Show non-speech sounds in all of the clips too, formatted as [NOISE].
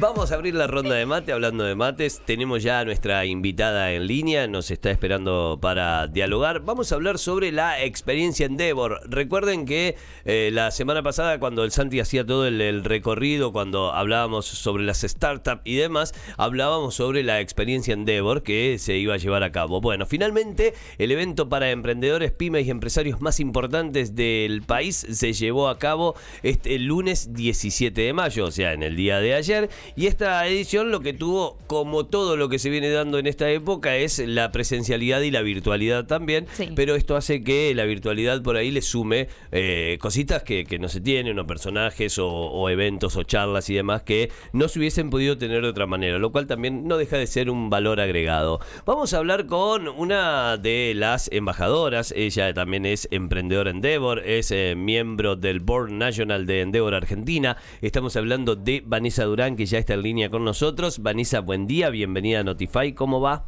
Vamos a abrir la ronda de mate hablando de mates. Tenemos ya a nuestra invitada en línea, nos está esperando para dialogar. Vamos a hablar sobre la experiencia Endeavor. Recuerden que eh, la semana pasada cuando el Santi hacía todo el, recorrido, cuando hablábamos sobre las startups y demás, hablábamos sobre la experiencia Endeavor que se iba a llevar a cabo. Bueno, finalmente el evento para emprendedores, pymes y empresarios más importantes del país se llevó a cabo este lunes 17 de mayo, o sea, en el día de ayer. Y esta edición lo que tuvo, como todo lo que se viene dando en esta época, es la presencialidad y la virtualidad también. Pero esto hace que la virtualidad por ahí le sume eh, cositas que, no se tienen, o personajes, o, eventos, o charlas y demás que no se hubiesen podido tener de otra manera, lo cual también no deja de ser un valor agregado. Vamos a hablar con una de las embajadoras, ella también es emprendedora Endeavor, es eh, miembro del Board National de Endeavor Argentina. Estamos hablando de Vanessa Durán, que ya está en línea con nosotros. Vanessa, buen día, bienvenida a Notify, ¿cómo va?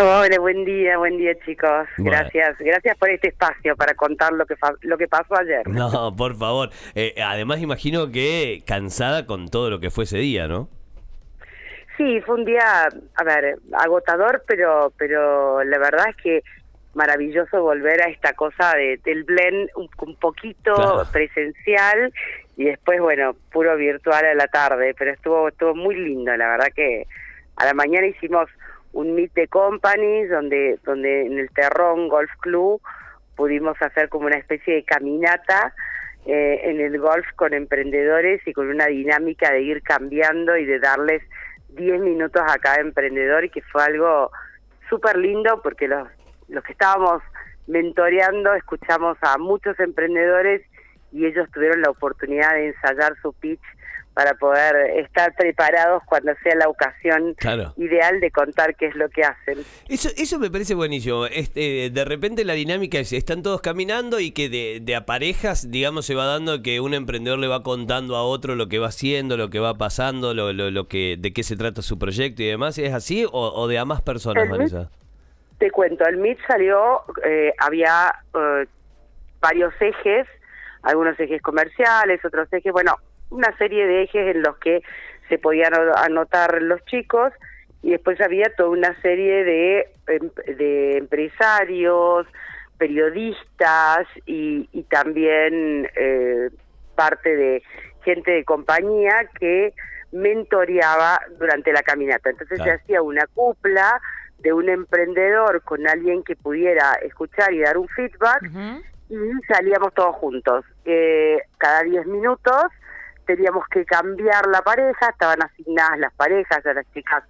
Hola, buen día, buen día chicos. Gracias, gracias por este espacio para contar lo que lo que pasó ayer. No, por favor. Eh, además imagino que cansada con todo lo que fue ese día, ¿no? Sí, fue un día, a ver, agotador, pero pero la verdad es que maravilloso volver a esta cosa de, del blend un, poquito presencial y después, bueno, puro virtual a la tarde, pero estuvo, estuvo muy lindo, la verdad que a la mañana hicimos un meet de companies donde, donde en el Terrón Golf Club pudimos hacer como una especie de caminata eh, en el golf con emprendedores y con una dinámica de ir cambiando y de darles 10 minutos a cada emprendedor y que fue algo súper lindo porque los los que estábamos mentoreando escuchamos a muchos emprendedores y ellos tuvieron la oportunidad de ensayar su pitch para poder estar preparados cuando sea la ocasión ideal de contar qué es lo que hacen. Eso, eso me parece buenísimo. Este, de repente la dinámica es, están todos caminando y que de, de a parejas, digamos, se va dando que un emprendedor le va contando a otro lo que va haciendo, lo que va pasando, lo, lo, que, de qué se trata su proyecto y demás. ¿Es así o, de a más personas, Vanessa? Te cuento, el MIT salió, eh, había eh, varios ejes, algunos ejes comerciales, otros ejes, bueno, una serie de ejes en los que se podían anotar los chicos y después había toda una serie de, em, de empresarios, periodistas y, y también eh, parte de gente de compañía que mentoreaba durante la caminata. Entonces se hacía una cupla de un emprendedor con alguien que pudiera escuchar y dar un feedback y salíamos todos juntos. Eh, cada 10 minutos teníamos que cambiar la pareja, estaban asignadas las parejas, a las chicas,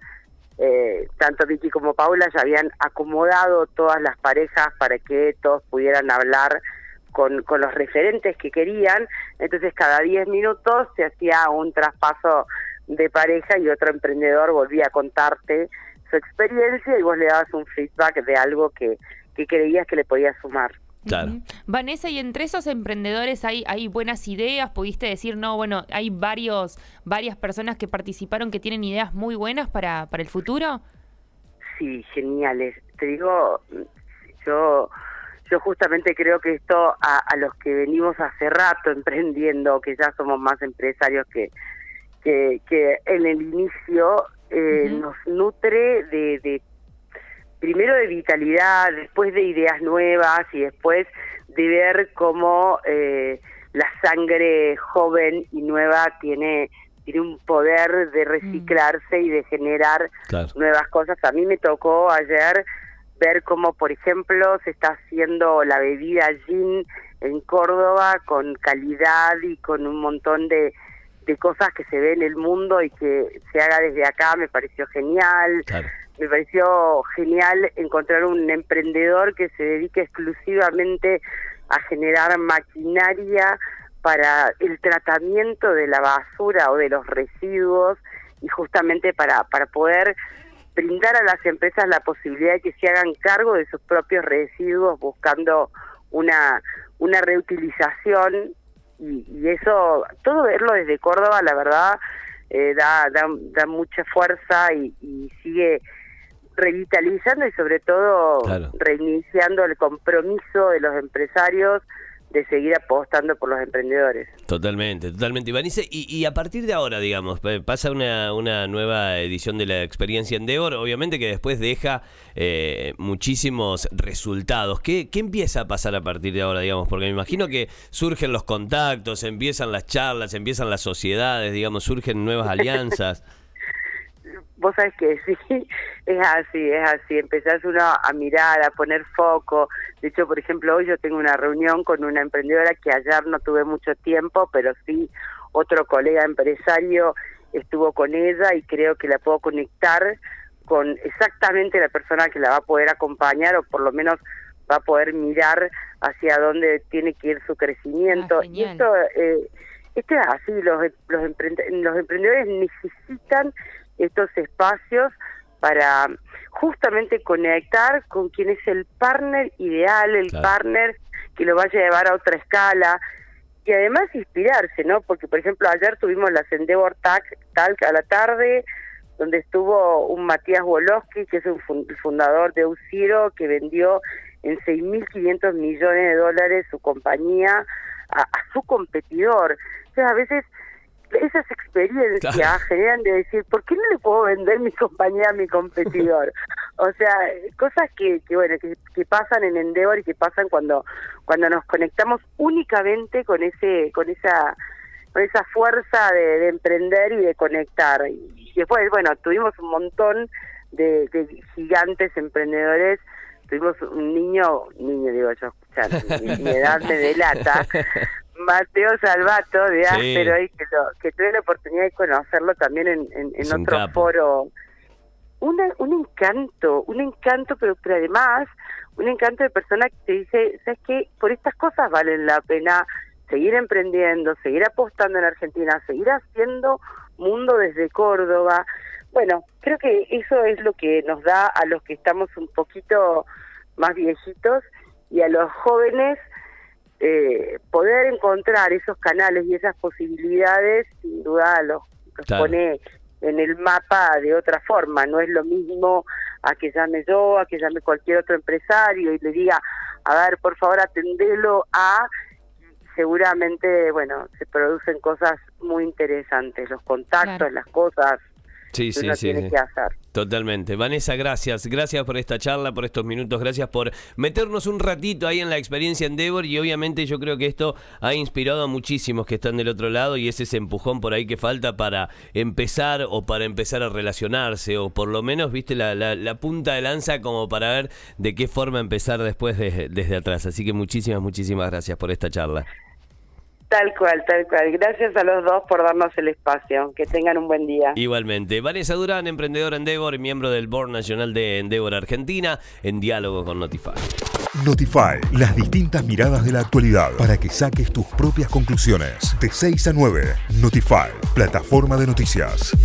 eh, tanto Vicky como Paula ya habían acomodado todas las parejas para que todos pudieran hablar con, con los referentes que querían, entonces cada 10 minutos se hacía un traspaso de pareja y otro emprendedor volvía a contarte su experiencia y vos le dabas un feedback de algo que, que creías que le podía sumar. Claro. Vanessa, y entre esos emprendedores hay, hay buenas ideas, pudiste decir, no, bueno, hay varios, varias personas que participaron que tienen ideas muy buenas para, para el futuro. Sí, geniales. Te digo, yo, yo justamente creo que esto a, a los que venimos hace rato emprendiendo, que ya somos más empresarios que, que, que en el inicio, eh, nos nutre de, primero de vitalidad, después de ideas nuevas y después de ver cómo eh, la sangre joven y nueva tiene tiene un poder de reciclarse y de generar nuevas cosas. A mí me tocó ayer ver cómo, por ejemplo, se está haciendo la bebida gin en Córdoba con calidad y con un montón de, de cosas que se ve en el mundo y que se haga desde acá me pareció genial. Me pareció genial encontrar un emprendedor que se dedique exclusivamente a generar maquinaria para el tratamiento de la basura o de los residuos y justamente para, para poder brindar a las empresas la posibilidad de que se hagan cargo de sus propios residuos buscando una, una reutilización y, eso, todo verlo desde Córdoba, la verdad, eh, da, da, da, mucha fuerza y, sigue revitalizando y sobre todo Claro. reiniciando el compromiso de los empresarios de seguir apostando por los emprendedores. Totalmente, totalmente. Ivanice, y, y a partir de ahora, digamos, pa- pasa una, una nueva edición de la experiencia Endeavor, obviamente que después deja eh, muchísimos resultados. ¿Qué, ¿Qué empieza a pasar a partir de ahora, digamos? Porque me imagino que surgen los contactos, empiezan las charlas, empiezan las sociedades, digamos, surgen nuevas alianzas. [LAUGHS] Vos sabés que sí, [LAUGHS] es así, es así. Empezás uno a mirar, a poner foco. De hecho, por ejemplo, hoy yo tengo una reunión con una emprendedora que ayer no tuve mucho tiempo, pero sí otro colega empresario estuvo con ella y creo que la puedo conectar con exactamente la persona que la va a poder acompañar o por lo menos va a poder mirar hacia dónde tiene que ir su crecimiento. Ah, y esto, eh, esto es así, los, los emprendedores necesitan estos espacios para justamente conectar con quien es el partner ideal, el Claro. partner que lo vaya a llevar a otra escala y además inspirarse, ¿no? Porque, por ejemplo, ayer tuvimos la Endeavor Talk, a la tarde, donde estuvo un Matías Woloski, que es un fun- fundador de Uciro, que vendió en 6.500 millones de dólares su compañía a, a su competidor. Entonces, a veces esas experiencias Claro. generan de decir, ¿por qué no le puedo vender mi [LAUGHS] compañía a mi competidor? o sea, cosas que, que bueno, que, que pasan en Endeavor y que pasan cuando cuando nos conectamos únicamente con ese con esa con esa fuerza de, de emprender y de conectar. Y después, bueno, tuvimos un montón de, de gigantes emprendedores. Tuvimos un niño, niño digo yo, escuchar, mi, mi edad me delata, [LAUGHS] Mateo Salvato de Sí. Asteroid, que, lo, que tuve la oportunidad de conocerlo también en, en, en Es un otro capo. foro. Una, un encanto, un encanto, pero, pero además un encanto de persona que te dice, ¿sabes qué? Por estas cosas valen la pena seguir emprendiendo, seguir apostando en Argentina, seguir haciendo mundo desde Córdoba. Bueno, creo que eso es lo que nos da a los que estamos un poquito más viejitos y a los jóvenes eh, poder encontrar esos canales y esas posibilidades, sin duda los, los Claro. pone en el mapa de otra forma. No es lo mismo a que llame yo, a que llame cualquier otro empresario y le diga, a ver, por favor, atendelo a... Seguramente, bueno, se producen cosas muy interesantes, los contactos, Claro. las cosas Sí, sí, sí. tiene sí. que hacer. Totalmente. Vanessa, gracias. Gracias por esta charla, por estos minutos. Gracias por meternos un ratito ahí en la experiencia Endeavor. Y obviamente yo creo que esto ha inspirado a muchísimos que están del otro lado y es ese empujón por ahí que falta para empezar o para empezar a relacionarse o por lo menos, viste, la, la- la punta de lanza como para ver de qué forma empezar después de- desde atrás. Así que muchísimas, muchísimas gracias por esta charla. Tal cual, tal cual. Gracias a los dos por darnos el espacio. Que tengan un buen día. Igualmente, Vanessa Durán, emprendedora Endeavor y miembro del Board Nacional de Endeavor Argentina, en diálogo con Notify. Notify, las distintas miradas de la actualidad para que saques tus propias conclusiones. De 6 a 9, Notify, plataforma de noticias.